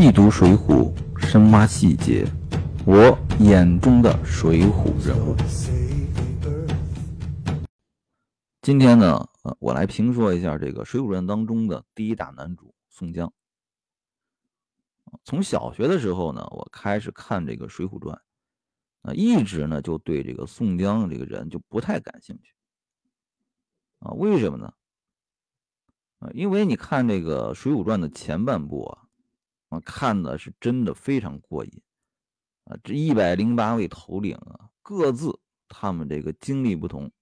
细读《水浒》，深挖细节，我眼中的水浒人物。今天呢，呃，我来评说一下这个《水浒传》当中的第一大男主宋江。从小学的时候呢，我开始看这个《水浒传》，啊，一直呢就对这个宋江这个人就不太感兴趣。啊，为什么呢？啊，因为你看这个《水浒传》的前半部啊。啊，看的是真的非常过瘾啊！这一百零八位头领啊，各自他们这个经历不同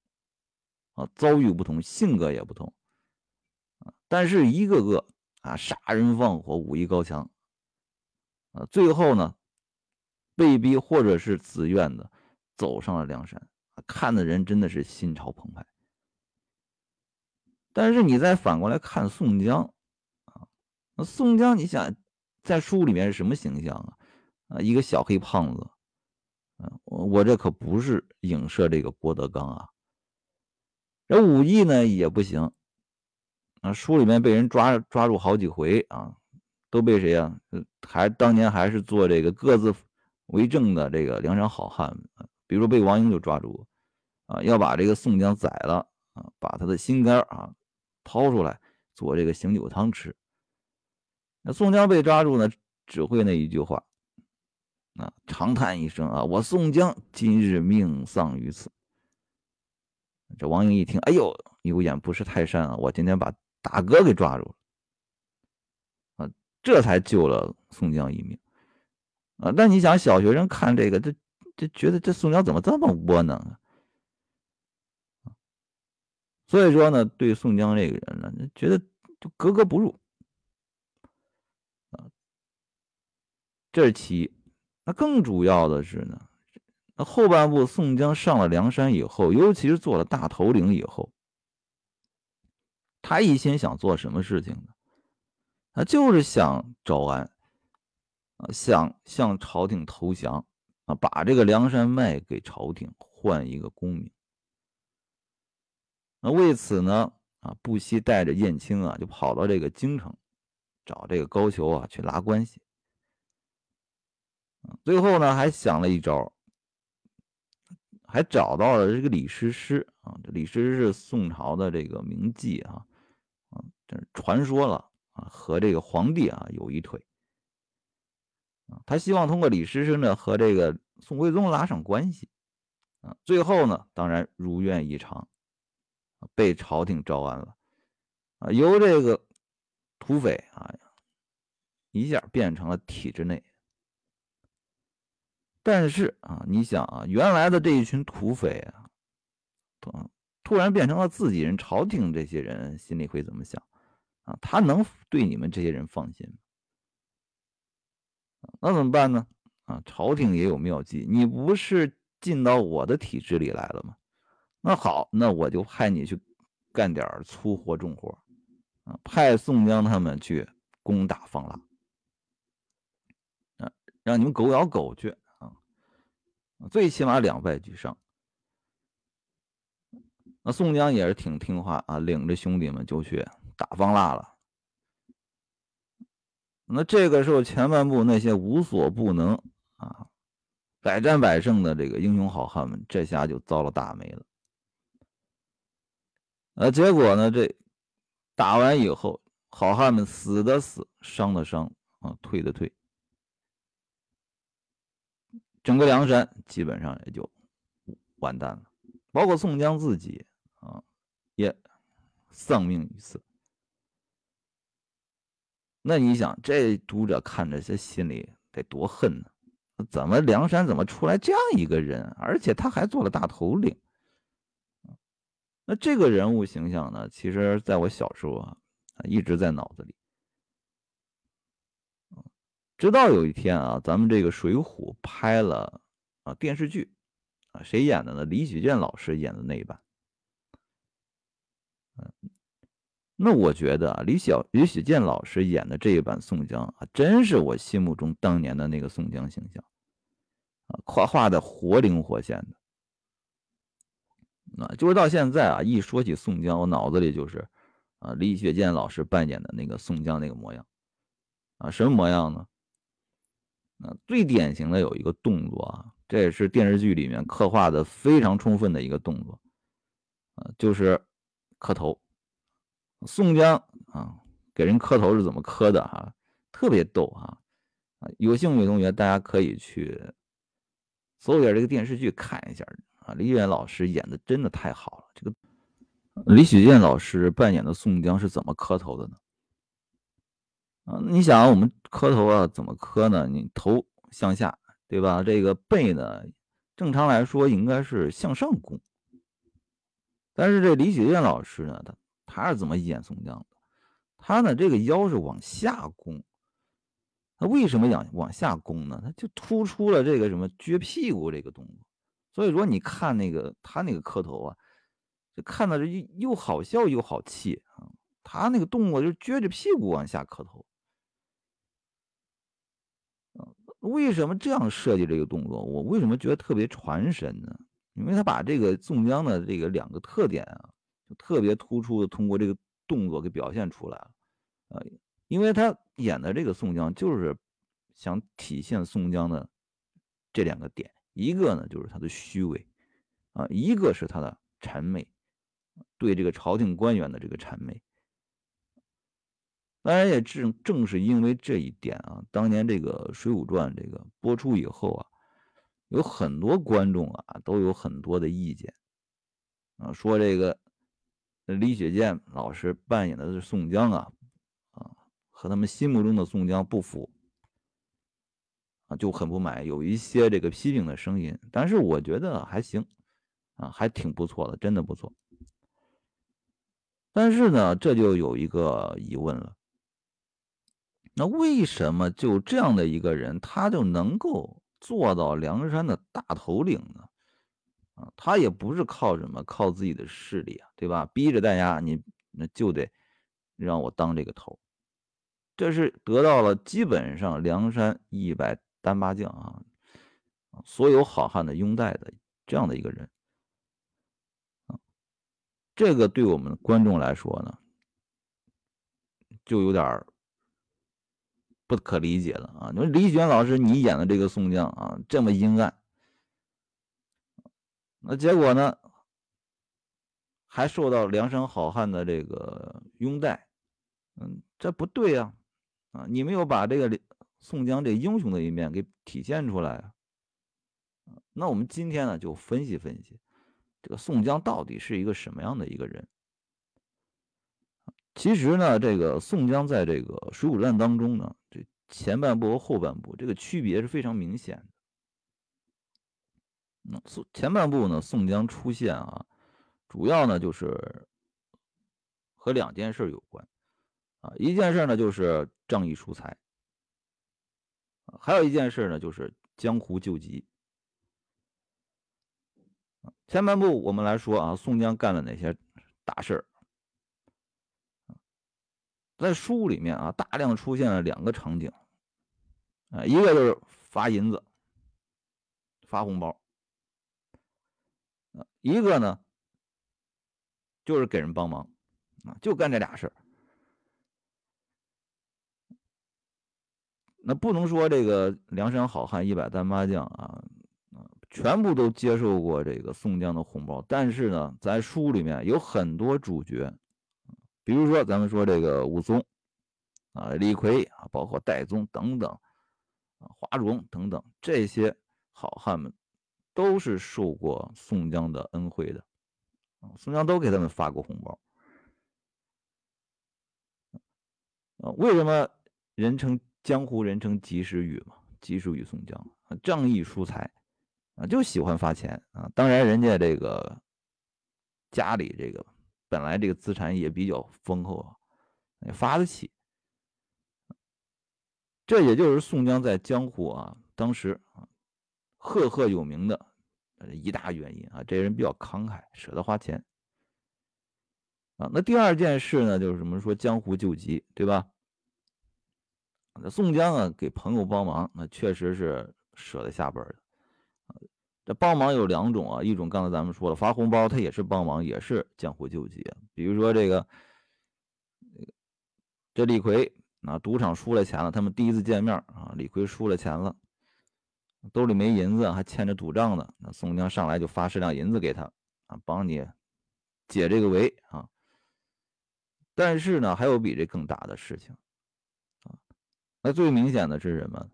啊，遭遇不同，性格也不同啊，但是一个个啊，杀人放火，武艺高强啊，最后呢，被逼或者是自愿的走上了梁山，看的人真的是心潮澎湃。但是你再反过来看宋江啊，那宋江，你想？在书里面是什么形象啊？啊，一个小黑胖子，啊，我我这可不是影射这个郭德纲啊。这武艺呢也不行，啊，书里面被人抓抓住好几回啊，都被谁呀？还当年还是做这个各自为政的这个梁山好汉，比如说被王英就抓住，啊，要把这个宋江宰了啊，把他的心肝啊掏出来做这个醒酒汤吃。那宋江被抓住呢，只会那一句话，啊，长叹一声啊，我宋江今日命丧于此。这王英一听，哎呦，有眼不识泰山啊，我今天把大哥给抓住了，啊，这才救了宋江一命，啊，但你想，小学生看这个，这这觉得这宋江怎么这么窝囊啊？所以说呢，对宋江这个人呢，觉得就格格不入。这是其一，那更主要的是呢，那后半部宋江上了梁山以后，尤其是做了大头领以后，他一心想做什么事情呢？他就是想招安，啊，想向朝廷投降，啊，把这个梁山卖给朝廷，换一个功名。那为此呢，啊，不惜带着燕青啊，就跑到这个京城，找这个高俅啊去拉关系。最后呢，还想了一招，还找到了这个李师师啊。这李师师是宋朝的这个名妓啊，啊，传说了啊，和这个皇帝啊有一腿啊。他希望通过李师师呢和这个宋徽宗拉上关系啊。最后呢，当然如愿以偿，被朝廷招安了啊。由这个土匪啊，一下变成了体制内。但是啊，你想啊，原来的这一群土匪啊，突突然变成了自己人，朝廷这些人心里会怎么想啊？他能对你们这些人放心吗？那怎么办呢？啊，朝廷也有妙计，你不是进到我的体制里来了吗？那好，那我就派你去干点粗活重活啊，派宋江他们去攻打方腊啊，让你们狗咬狗去。最起码两败俱伤。那宋江也是挺听话啊，领着兄弟们就去打方腊了。那这个时候前半部那些无所不能啊、百战百胜的这个英雄好汉们，这下就遭了大霉了。呃，结果呢，这打完以后，好汉们死的死，伤的伤啊，退的退。整个梁山基本上也就完蛋了，包括宋江自己啊，也丧命于此。那你想，这读者看着，这心里得多恨呢？怎么梁山怎么出来这样一个人，而且他还做了大头领？那这个人物形象呢？其实在我小时候啊，一直在脑子里。直到有一天啊，咱们这个《水浒》拍了啊电视剧，啊谁演的呢？李雪健老师演的那一版。嗯，那我觉得啊，李小李雪健老师演的这一版宋江啊，真是我心目中当年的那个宋江形象，啊画画的活灵活现的。啊，就是到现在啊，一说起宋江，我脑子里就是啊李雪健老师扮演的那个宋江那个模样，啊什么模样呢？啊，最典型的有一个动作啊，这也是电视剧里面刻画的非常充分的一个动作，啊，就是磕头。宋江啊，给人磕头是怎么磕的哈？特别逗啊！啊，有兴趣的同学大家可以去搜一下这个电视剧看一下啊。李远老师演的真的太好了，这个李雪健老师扮演的宋江是怎么磕头的呢？啊，你想我们磕头啊，怎么磕呢？你头向下，对吧？这个背呢，正常来说应该是向上弓。但是这李雪健老师呢，他他是怎么演宋江的？他呢，这个腰是往下弓。他为什么往往下弓呢？他就突出了这个什么撅屁股这个动作。所以说，你看那个他那个磕头啊，就看到这又好笑又好气啊。他那个动作就撅着屁股往下磕头。为什么这样设计这个动作？我为什么觉得特别传神呢？因为他把这个宋江的这个两个特点啊，就特别突出的通过这个动作给表现出来了。啊，因为他演的这个宋江就是想体现宋江的这两个点，一个呢就是他的虚伪，啊，一个是他的谄媚，对这个朝廷官员的这个谄媚。当然，也正正是因为这一点啊，当年这个《水浒传》这个播出以后啊，有很多观众啊都有很多的意见啊，说这个李雪健老师扮演的是宋江啊，啊，和他们心目中的宋江不符啊，就很不满，有一些这个批评的声音。但是我觉得还行啊，还挺不错的，真的不错。但是呢，这就有一个疑问了。那为什么就这样的一个人，他就能够做到梁山的大头领呢？啊，他也不是靠什么，靠自己的势力啊，对吧？逼着大家，你那就得让我当这个头，这是得到了基本上梁山一百单八将啊，所有好汉的拥戴的这样的一个人，这个对我们观众来说呢，就有点不可理解了啊！你说李雪老师，你演的这个宋江啊，这么阴暗，那结果呢，还受到梁山好汉的这个拥戴，嗯，这不对呀！啊，你没有把这个宋江这英雄的一面给体现出来啊！那我们今天呢，就分析分析，这个宋江到底是一个什么样的一个人？其实呢，这个宋江在这个《水浒传》当中呢，这前半部和后半部这个区别是非常明显的。嗯，宋前半部呢，宋江出现啊，主要呢就是和两件事有关啊，一件事呢就是仗义疏财，还有一件事呢就是江湖救急。前半部我们来说啊，宋江干了哪些大事儿？在书里面啊，大量出现了两个场景，啊，一个就是发银子、发红包，啊，一个呢就是给人帮忙，啊，就干这俩事儿。那不能说这个梁山好汉一百单八将啊，啊，全部都接受过这个宋江的红包，但是呢，在书里面有很多主角。比如说，咱们说这个武松啊、李逵啊，包括戴宗等等啊、华容等等这些好汉们，都是受过宋江的恩惠的啊。宋江都给他们发过红包啊。为什么人称江湖人称及时雨嘛？及时雨宋江仗义疏财啊，就喜欢发钱啊。当然，人家这个家里这个。本来这个资产也比较丰厚啊，发得起。这也就是宋江在江湖啊，当时啊赫赫有名的一大原因啊。这人比较慷慨，舍得花钱啊。那第二件事呢，就是什么说江湖救急，对吧？那宋江啊给朋友帮忙，那确实是舍得下本的。这帮忙有两种啊，一种刚才咱们说了，发红包，他也是帮忙，也是江湖救急。比如说这个，这李逵啊，赌场输了钱了，他们第一次见面啊，李逵输了钱了兜里没银子，还欠着赌账呢。那宋江上来就发十两银子给他啊，帮你解这个围啊。但是呢，还有比这更大的事情啊。那最明显的是什么？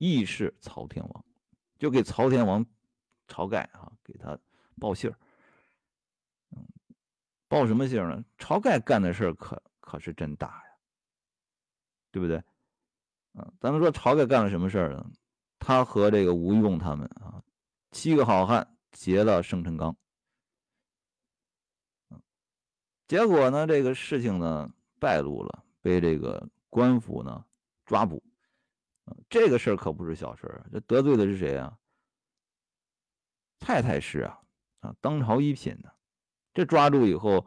义释曹天王，就给曹天王晁盖啊，给他报信儿。嗯，报什么信儿呢？晁盖干的事儿可可是真大呀。对不对？啊，咱们说晁盖干了什么事儿呢？他和这个吴用他们啊，七个好汉劫了生辰纲，结果呢，这个事情呢败露了，被这个官府呢抓捕，这个事儿可不是小事儿，这得罪的是谁啊？太太师啊，啊，当朝一品呢，这抓住以后，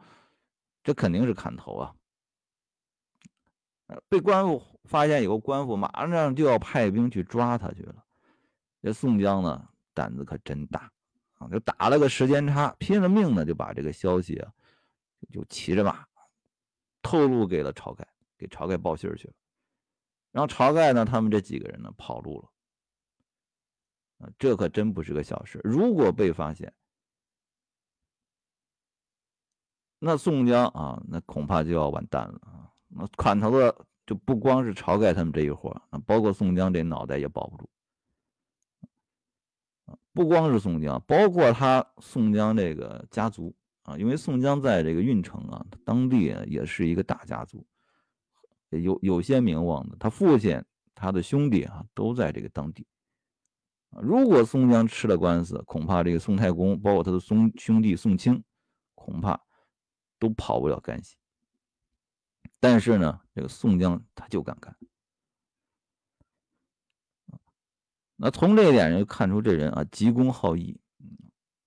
这肯定是砍头啊。被官府发现以后，官府马上就要派兵去抓他去了。这宋江呢，胆子可真大啊！就打了个时间差，拼了命的就把这个消息啊，就骑着马透露给了晁盖，给晁盖报信去了。然后晁盖呢，他们这几个人呢，跑路了！这可真不是个小事。如果被发现，那宋江啊，那恐怕就要完蛋了啊！那砍头的就不光是晁盖他们这一伙啊，包括宋江这脑袋也保不住不光是宋江，包括他宋江这个家族啊，因为宋江在这个郓城啊，当地也是一个大家族，有有些名望的。他父亲、他的兄弟啊，都在这个当地。如果宋江吃了官司，恐怕这个宋太公，包括他的兄兄弟宋清，恐怕都跑不了干系。但是呢，这个宋江他就敢干。那从这一点就看出这人啊，急公好义，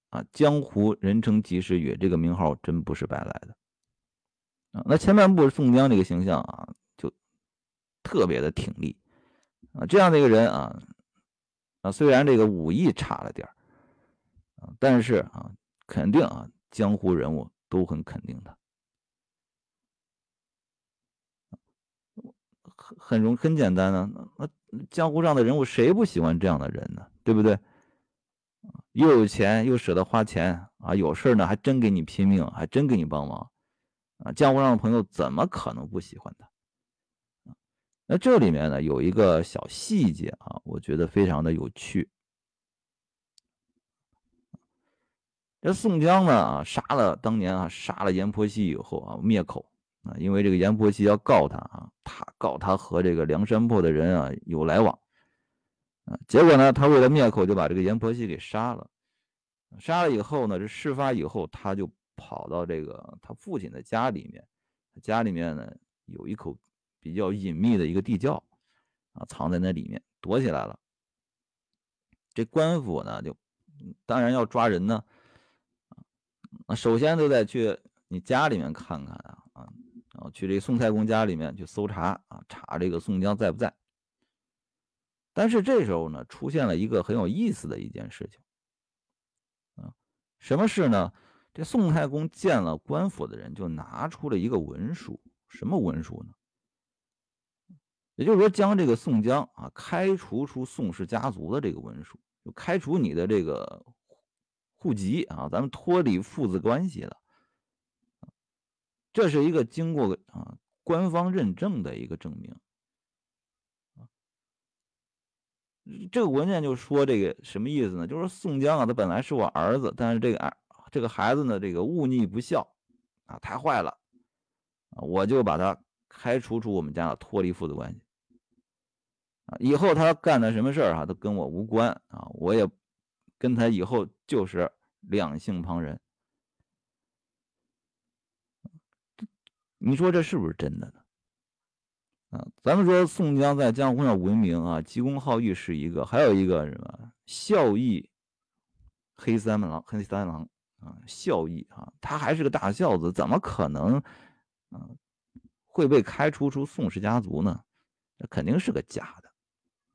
啊，江湖人称及时雨，这个名号真不是白来的。啊，那前半部宋江这个形象啊，特别的挺立，啊，这样的一个人啊，啊，虽然这个武艺差了点啊，但是啊，肯定啊，江湖人物都很肯定他。很很容很简单呢，那江湖上的人物谁不喜欢这样的人呢？对不对？又有钱又舍得花钱啊，有事呢还真给你拼命，还真给你帮忙啊！江湖上的朋友怎么可能不喜欢他？那这里面呢有一个小细节啊，我觉得非常的有趣。这宋江呢啊，杀了当年啊杀了阎婆惜以后啊灭口。啊，因为这个阎婆惜要告他啊，他告他和这个梁山泊的人啊有来往，啊，结果呢，他为了灭口，就把这个阎婆惜给杀了。杀了以后呢，这事发以后，他就跑到这个他父亲的家里面，家里面呢有一口比较隐秘的一个地窖，啊，藏在那里面躲起来了。这官府呢，就当然要抓人呢，啊，首先都得去你家里面看看啊，啊。啊，去这宋太公家里面去搜查啊，查这个宋江在不在。但是这时候呢，出现了一个很有意思的一件事情。啊，什么事呢？这宋太公见了官府的人，就拿出了一个文书。什么文书呢？也就是说，将这个宋江啊开除出宋氏家族的这个文书，就开除你的这个户籍啊，咱们脱离父子关系了。这是一个经过啊官方认证的一个证明。这个文件就说这个什么意思呢？就是说宋江啊，他本来是我儿子，但是这个儿这个孩子呢，这个忤逆不孝啊，太坏了，我就把他开除出我们家了，脱离父子关系啊。以后他干的什么事儿啊，都跟我无关啊，我也跟他以后就是两性旁人。你说这是不是真的呢？啊，咱们说宋江在江湖上闻名啊，急公好义是一个，还有一个什么孝义黑三郎，黑三郎啊，孝义啊，他还是个大孝子，怎么可能啊会被开除出宋氏家族呢？那肯定是个假的，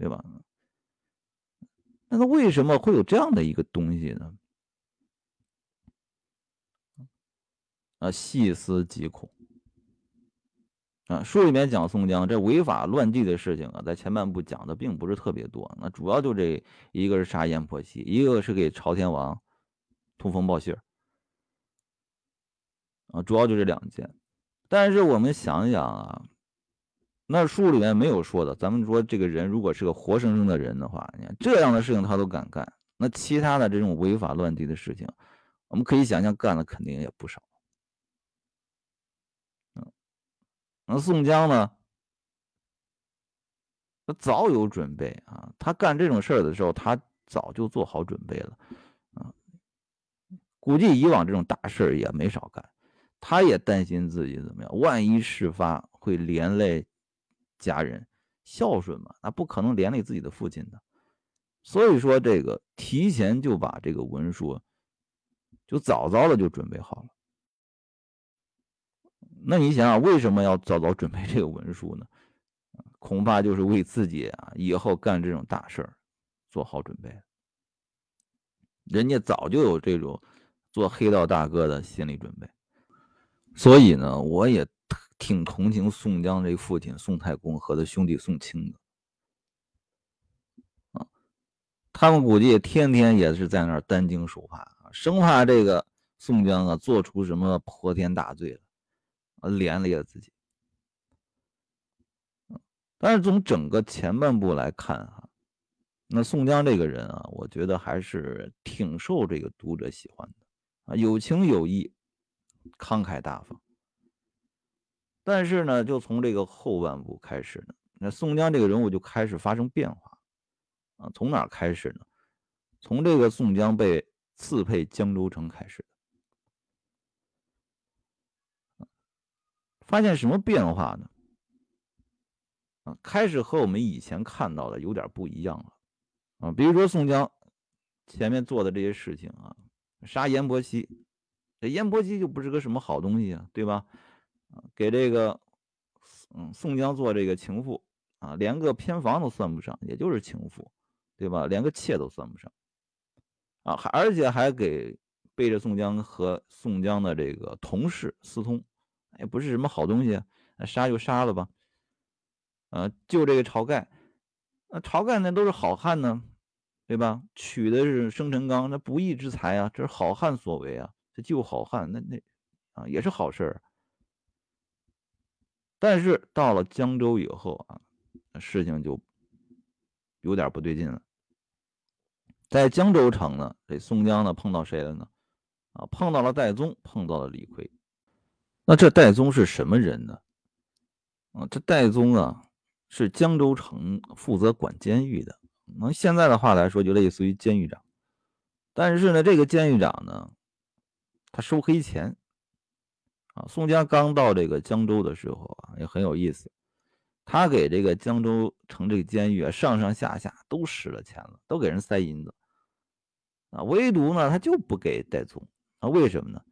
对吧？那他为什么会有这样的一个东西呢？啊，细思极恐。啊，书里面讲宋江这违法乱纪的事情啊，在前半部讲的并不是特别多，那主要就这一个是杀阎婆惜，一个是给朝天王通风报信啊，主要就这两件。但是我们想想啊。那书里面没有说的，咱们说这个人如果是个活生生的人的话，你看这样的事情他都敢干，那其他的这种违法乱纪的事情，我们可以想象干的肯定也不少。嗯，那宋江呢，他早有准备啊，他干这种事儿的时候，他早就做好准备了啊。估计以往这种大事儿也没少干，他也担心自己怎么样，万一事发会连累。家人孝顺嘛，那不可能连累自己的父亲的，所以说这个提前就把这个文书就早早的就准备好了。那你想想，为什么要早早准备这个文书呢？恐怕就是为自己啊以后干这种大事儿做好准备。人家早就有这种做黑道大哥的心理准备，所以呢，我也。挺同情宋江这父亲宋太公和他兄弟宋清的啊，他们估计天天也是在那儿担惊受怕啊，生怕这个宋江啊做出什么泼天大罪了，连累了自己。但是从整个前半部来看啊，那宋江这个人啊，我觉得还是挺受这个读者喜欢的啊，有情有义，慷慨大方。但是呢，就从这个后半部开始呢，那宋江这个人物就开始发生变化，啊，从哪开始呢？从这个宋江被赐配江州城开始发现什么变化呢？啊，开始和我们以前看到的有点不一样了，啊，比如说宋江前面做的这些事情啊，杀阎婆惜，这阎婆惜就不是个什么好东西啊，对吧？给这个，嗯，宋江做这个情妇啊，连个偏房都算不上，也就是情妇，对吧？连个妾都算不上，啊，还而且还给背着宋江和宋江的这个同事私通，也不是什么好东西，杀就杀了吧，啊，就这个晁盖，那晁盖那都是好汉呢，对吧？娶的是生辰纲，那不义之财啊，这是好汉所为啊，这救好汉，那那啊也是好事儿。但是到了江州以后啊，事情就有点不对劲了。在江州城呢，这宋江呢碰到谁了呢？啊，碰到了戴宗，碰到了李逵。那这戴宗是什么人呢？啊，这戴宗啊是江州城负责管监狱的，那现在的话来说，就类似于监狱长。但是呢，这个监狱长呢，他收黑钱。啊，宋江刚到这个江州的时候啊，也很有意思。他给这个江州城这个监狱啊，上上下下都使了钱了，都给人塞银子。啊，唯独呢，他就不给戴宗。啊，为什么呢？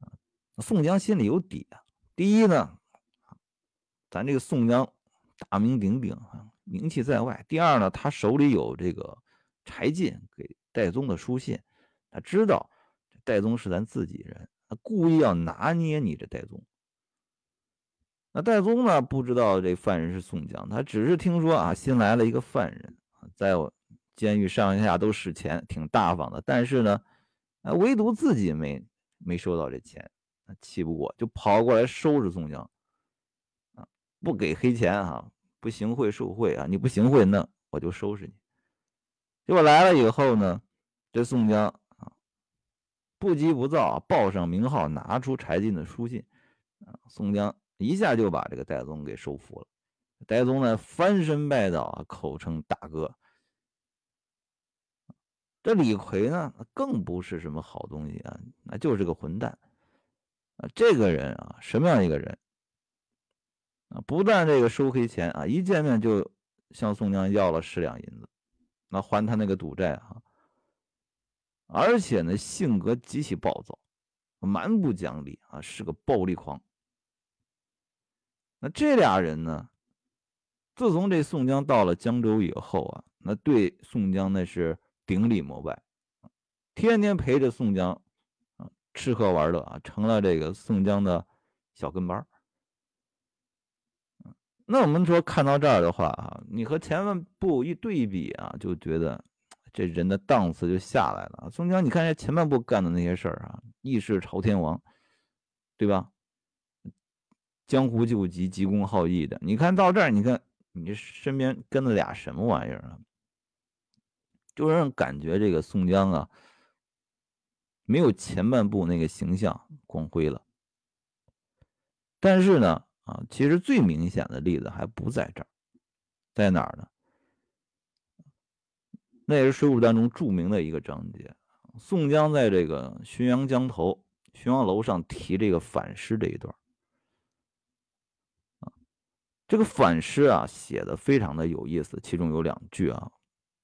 啊，宋江心里有底啊。第一呢，咱这个宋江大名鼎鼎啊，名气在外。第二呢，他手里有这个柴进给戴宗的书信，他知道戴宗是咱自己人。他故意要拿捏你这戴宗，那戴宗呢？不知道这犯人是宋江，他只是听说啊，新来了一个犯人在监狱上下都使钱，挺大方的。但是呢，啊，唯独自己没没收到这钱，气不过，就跑过来收拾宋江，啊，不给黑钱哈，不行贿受贿啊，你不行贿，那我就收拾你。结果来了以后呢，这宋江。不急不躁，报上名号，拿出柴进的书信，啊，宋江一下就把这个戴宗给收服了。戴宗呢，翻身拜倒，口称大哥。这李逵呢，更不是什么好东西啊，那就是个混蛋啊。这个人啊，什么样一个人啊？不但这个收黑钱啊，一见面就向宋江要了十两银子，那还他那个赌债啊。而且呢，性格极其暴躁，蛮不讲理啊，是个暴力狂。那这俩人呢，自从这宋江到了江州以后啊，那对宋江那是顶礼膜拜，天天陪着宋江啊吃喝玩乐啊，成了这个宋江的小跟班那我们说看到这儿的话啊，你和前半部一对比啊，就觉得这人的档次就下来了。宋江，你看这前半部干的那些事儿啊，义释朝天王，对吧？江湖救急、急公好义的，你看到这儿，你看你身边跟了俩什么玩意儿啊？就让人感觉这个宋江啊，没有前半部那个形象光辉了。但是呢，啊，其实最明显的例子还不在这儿，在哪儿呢？那也是《水浒》当中著名的一个章节，宋江在这个浔阳江头、浔阳楼上提这个反诗这一段啊，这个反诗啊写的非常的有意思，其中有两句啊。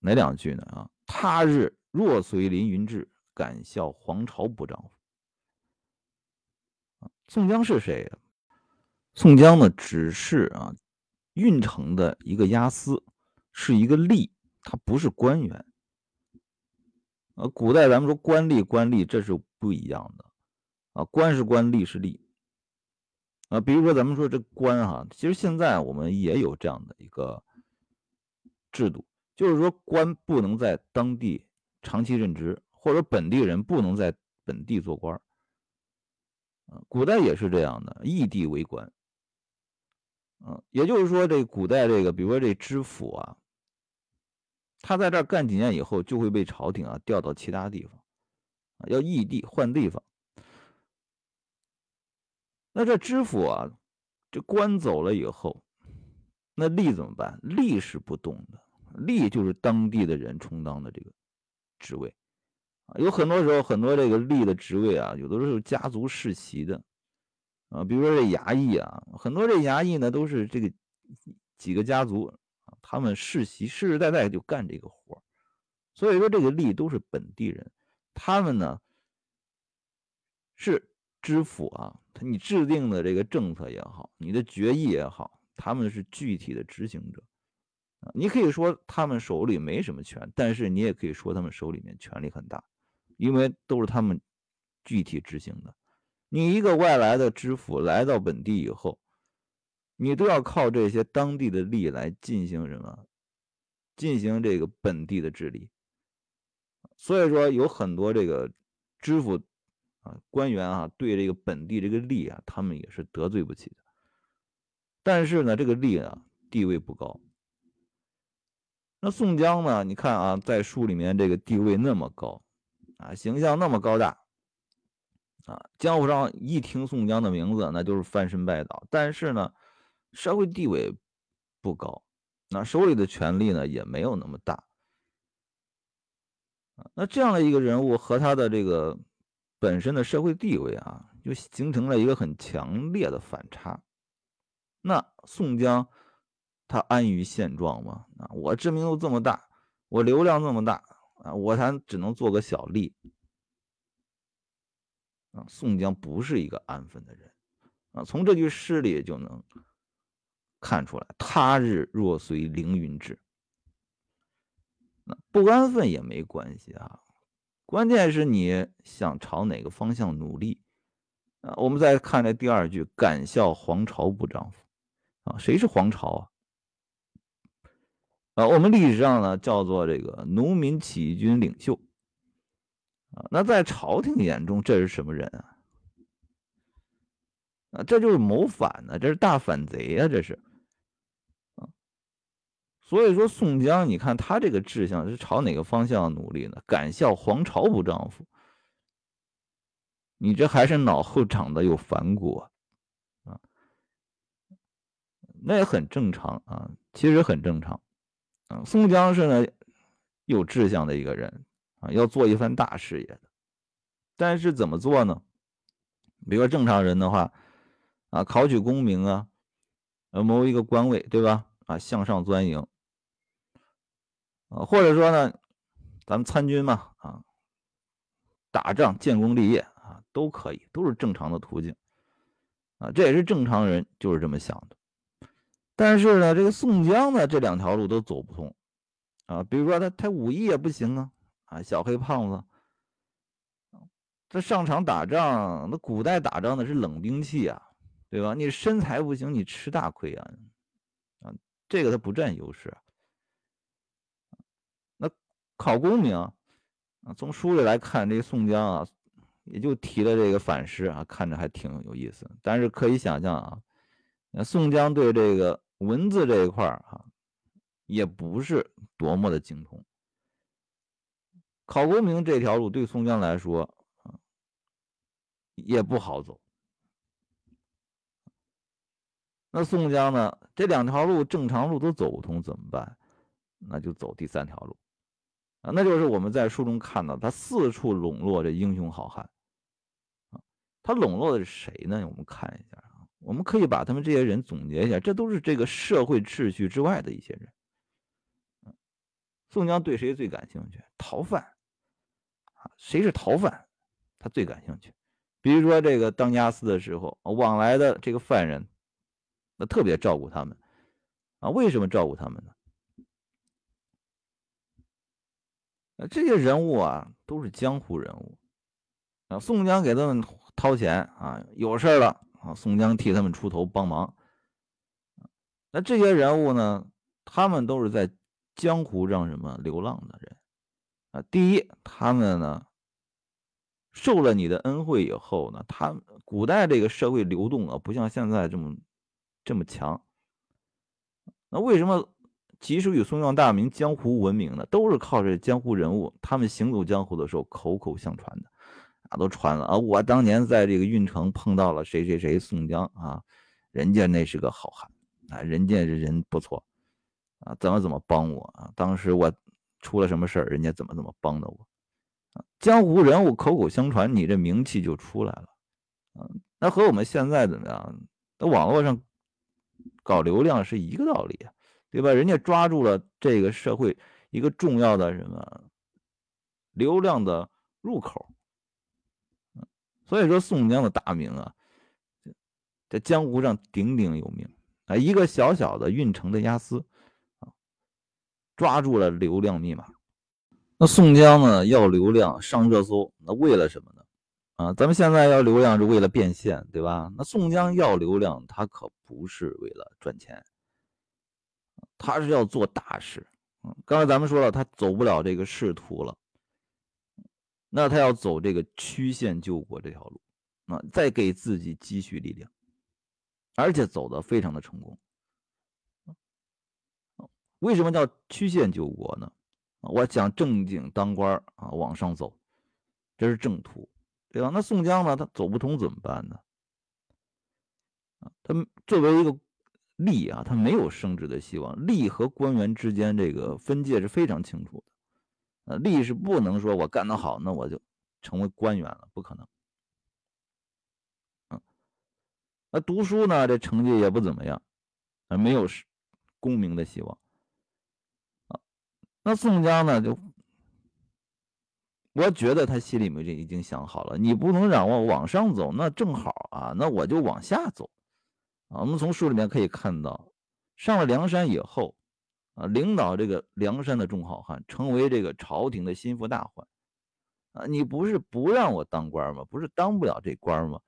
哪两句呢？啊，他日若随凌云志，敢笑黄巢不丈夫。宋江是谁呀？宋江呢，只是啊，郓城的一个押司，是一个吏，他不是官员。呃，古代咱们说官吏，官吏这是不一样的啊，官是官，吏是吏。啊，比如说咱们说这官哈，其实现在我们也有这样的一个制度。就是说，官不能在当地长期任职，或者本地人不能在本地做官古代也是这样的，异地为官。嗯，也就是说，这古代这个，比如说这知府啊，他在这儿干几年以后，就会被朝廷啊调到其他地方，要异地换地方。那这知府啊，这官走了以后，那吏怎么办？吏是不动的。吏就是当地的人充当的这个职位，有很多时候很多这个吏的职位啊，有的时候家族世袭的啊，比如说这衙役啊，很多这衙役呢都是这个几个家族，他们世袭世世代代就干这个活所以说这个吏都是本地人，他们呢是知府啊，你制定的这个政策也好，你的决议也好，他们是具体的执行者。你可以说他们手里没什么权，但是你也可以说他们手里面权力很大，因为都是他们具体执行的。你一个外来的知府来到本地以后，你都要靠这些当地的吏来进行什么？进行这个本地的治理。所以说有很多这个知府啊官员啊，对这个本地这个吏啊，他们也是得罪不起的。但是呢，这个吏啊地位不高。那宋江呢？你看啊，在书里面这个地位那么高，啊，形象那么高大，啊，江湖上一听宋江的名字，那就是翻身拜倒。但是呢，社会地位不高，那手里的权力呢也没有那么大。那这样的一个人物和他的这个本身的社会地位啊，就形成了一个很强烈的反差。那宋江。他安于现状吗？啊，我知名度这么大，我流量这么大啊，我还只能做个小吏啊。宋江不是一个安分的人啊，从这句诗里就能看出来。他日若随凌云志，那不安分也没关系啊，关键是你想朝哪个方向努力啊。我们再看这第二句，敢笑黄巢不丈夫啊，谁是黄巢啊？啊，我们历史上呢叫做这个农民起义军领袖啊，那在朝廷眼中这是什么人啊？啊，这就是谋反呢，这是大反贼啊，这是。所以说宋江，你看他这个志向是朝哪个方向努力呢？敢笑黄巢不丈夫，你这还是脑后长的有反骨啊？那也很正常啊，其实很正常。啊宋江是呢有志向的一个人啊，要做一番大事业的。但是怎么做呢？比如说正常人的话啊，考取功名啊，呃，谋一个官位，对吧？啊，向上钻营啊，或者说呢，咱们参军嘛啊，打仗建功立业啊，都可以，都是正常的途径啊，这也是正常人就是这么想的。但是呢，这个宋江呢，这两条路都走不通，啊，比如说他他武艺也不行啊，啊，小黑胖子，这上场打仗，那古代打仗的是冷兵器啊，对吧？你身材不行，你吃大亏啊，这个他不占优势。考功名啊，从书里来看，这宋江啊，也就提了这个反诗啊，看着还挺有意思。但是可以想象啊，宋江对这个文字这一块儿啊，也不是多么的精通。考功名这条路对宋江来说啊，也不好走。那宋江呢？这两条路正常路都走不通，怎么办？那就走第三条路啊，那就是我们在书中看到他四处笼络着英雄好汉啊。他笼络的是谁呢？我们看一下啊，我们可以把他们这些人总结一下，这都是这个社会秩序之外的一些人。宋江对谁最感兴趣？逃犯啊，谁是逃犯，他最感兴趣。比如说这个当押司的时候，往来的这个犯人。那特别照顾他们，啊，为什么照顾他们呢？这些人物啊，都是江湖人物，啊，宋江给他们掏钱啊，有事了啊，宋江替他们出头帮忙。那这些人物呢，他们都是在江湖上什么流浪的人，啊，第一，他们呢，受了你的恩惠以后呢，他古代这个社会流动啊，不像现在这么。这么强，那为什么即使与宋江大名、江湖闻名的？都是靠这江湖人物，他们行走江湖的时候口口相传的，啊，都传了啊！我当年在这个运城碰到了谁谁谁，宋江啊，人家那是个好汉啊，人家这人不错啊，怎么怎么帮我啊？当时我出了什么事儿，人家怎么怎么帮的我？江湖人物口口相传，你这名气就出来了啊！那和我们现在怎么样？那网络上。搞流量是一个道理啊，对吧？人家抓住了这个社会一个重要的什么流量的入口，所以说宋江的大名啊，在江湖上鼎鼎有名啊。一个小小的运城的押司啊，抓住了流量密码。那宋江呢，要流量上热搜，那为了什么呢？啊，咱们现在要流量是为了变现，对吧？那宋江要流量，他可不是为了赚钱，他是要做大事。嗯，刚才咱们说了，他走不了这个仕途了，那他要走这个曲线救国这条路，啊，再给自己积蓄力量，而且走的非常的成功。为什么叫曲线救国呢？我讲正经当官啊，往上走，这是正途。对吧？那宋江呢？他走不通怎么办呢？啊，他作为一个吏啊，他没有升职的希望。吏和官员之间这个分界是非常清楚的。呃，吏是不能说我干得好，那我就成为官员了，不可能。嗯，那读书呢，这成绩也不怎么样，啊，没有是功名的希望。啊，那宋江呢，就。我觉得他心里面就已经想好了，你不能让我往上走，那正好啊，那我就往下走，我们从书里面可以看到，上了梁山以后，啊，领导这个梁山的众好汉，成为这个朝廷的心腹大患，啊，你不是不让我当官吗？不是当不了这官吗？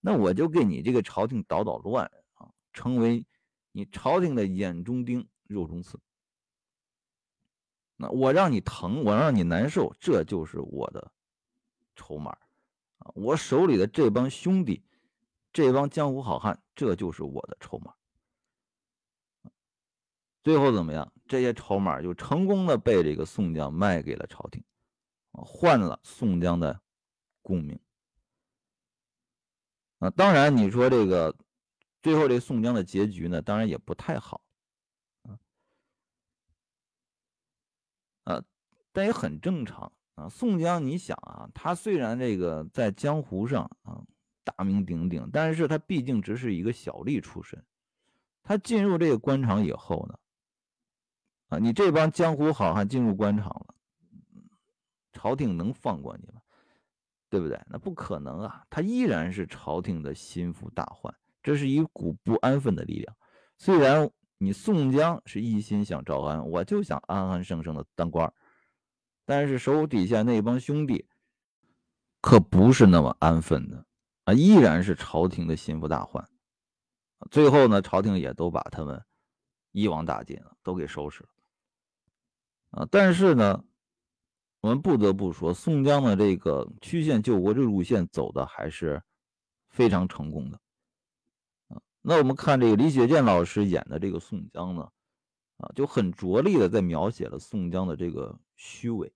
那我就给你这个朝廷捣捣乱啊，成为你朝廷的眼中钉、肉中刺。那我让你疼，我让你难受，这就是我的筹码啊！我手里的这帮兄弟，这帮江湖好汉，这就是我的筹码。最后怎么样？这些筹码就成功的被这个宋江卖给了朝廷，换了宋江的功名。啊，当然你说这个最后这宋江的结局呢，当然也不太好。啊，但也很正常啊。宋江，你想啊，他虽然这个在江湖上啊大名鼎鼎，但是他毕竟只是一个小吏出身。他进入这个官场以后呢，啊，你这帮江湖好汉进入官场了，朝廷能放过你吗？对不对？那不可能啊，他依然是朝廷的心腹大患，这是一股不安分的力量。虽然。你宋江是一心想招安，我就想安安生生的当官但是手底下那帮兄弟可不是那么安分的啊，依然是朝廷的心腹大患。最后呢，朝廷也都把他们一网打尽了，都给收拾了。啊，但是呢，我们不得不说，宋江的这个曲线救国这路线走的还是非常成功的。啊，那我们看这个李雪健老师演的这个宋江呢，啊，就很着力的在描写了宋江的这个虚伪。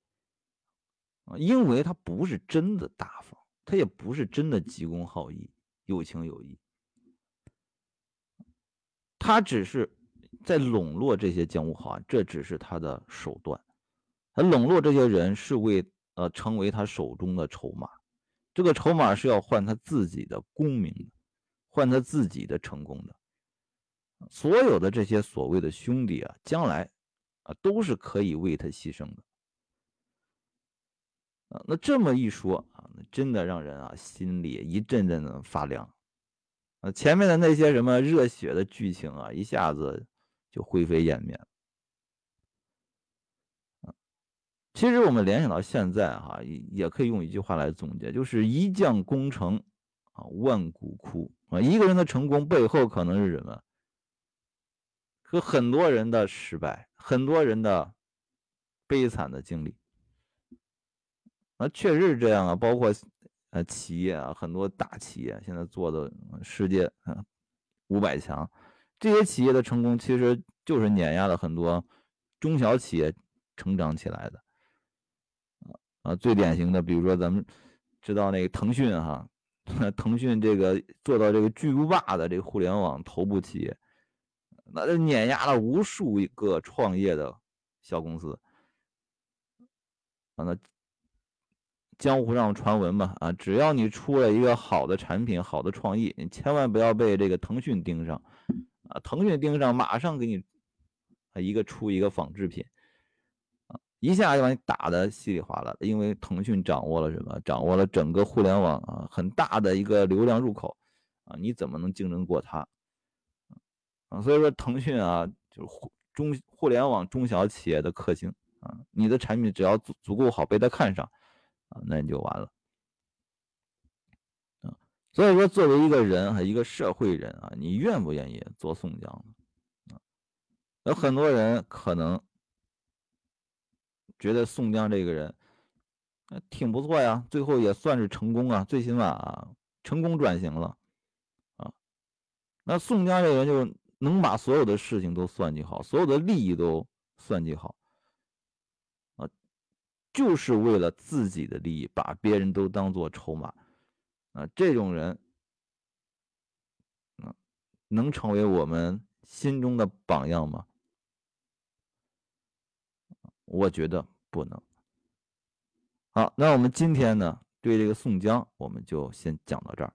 啊，因为他不是真的大方，他也不是真的急公好义、有情有义，他只是在笼络这些江湖好汉，这只是他的手段。他笼络这些人是为呃成为他手中的筹码，这个筹码是要换他自己的功名的，换他自己的成功的。所有的这些所谓的兄弟啊，将来啊都是可以为他牺牲的。啊，那这么一说啊，那真的让人啊心里一阵阵的发凉。啊，前面的那些什么热血的剧情啊，一下子就灰飞烟灭。其实我们联想到现在哈，也也可以用一句话来总结，就是一将功成啊，万骨枯啊。一个人的成功背后可能是什么？和很多人的失败，很多人的悲惨的经历。那确实是这样啊，包括呃企业啊，很多大企业现在做的世界五百强，这些企业的成功其实就是碾压了很多中小企业成长起来的。啊最典型的，比如说咱们知道那个腾讯哈，腾讯这个做到这个巨无霸的这个互联网头部企业，那就碾压了无数一个创业的小公司。啊，那。江湖上传闻嘛，啊，只要你出了一个好的产品、好的创意，你千万不要被这个腾讯盯上，啊，腾讯盯上，马上给你啊一个出一个仿制品，啊，一下就把你打的稀里哗啦，因为腾讯掌握了什么？掌握了整个互联网啊很大的一个流量入口，啊，你怎么能竞争过它？啊，所以说腾讯啊，就是互中互联网中小企业的克星啊，你的产品只要足足够好，被他看上。啊，那你就完了，啊，所以说作为一个人啊，一个社会人啊，你愿不愿意做宋江呢？啊，有很多人可能觉得宋江这个人挺不错呀，最后也算是成功啊，最起码啊，成功转型了，啊，那宋江这个人就能把所有的事情都算计好，所有的利益都算计好。就是为了自己的利益，把别人都当做筹码，啊，这种人，嗯，能成为我们心中的榜样吗？我觉得不能。好，那我们今天呢，对这个宋江，我们就先讲到这儿。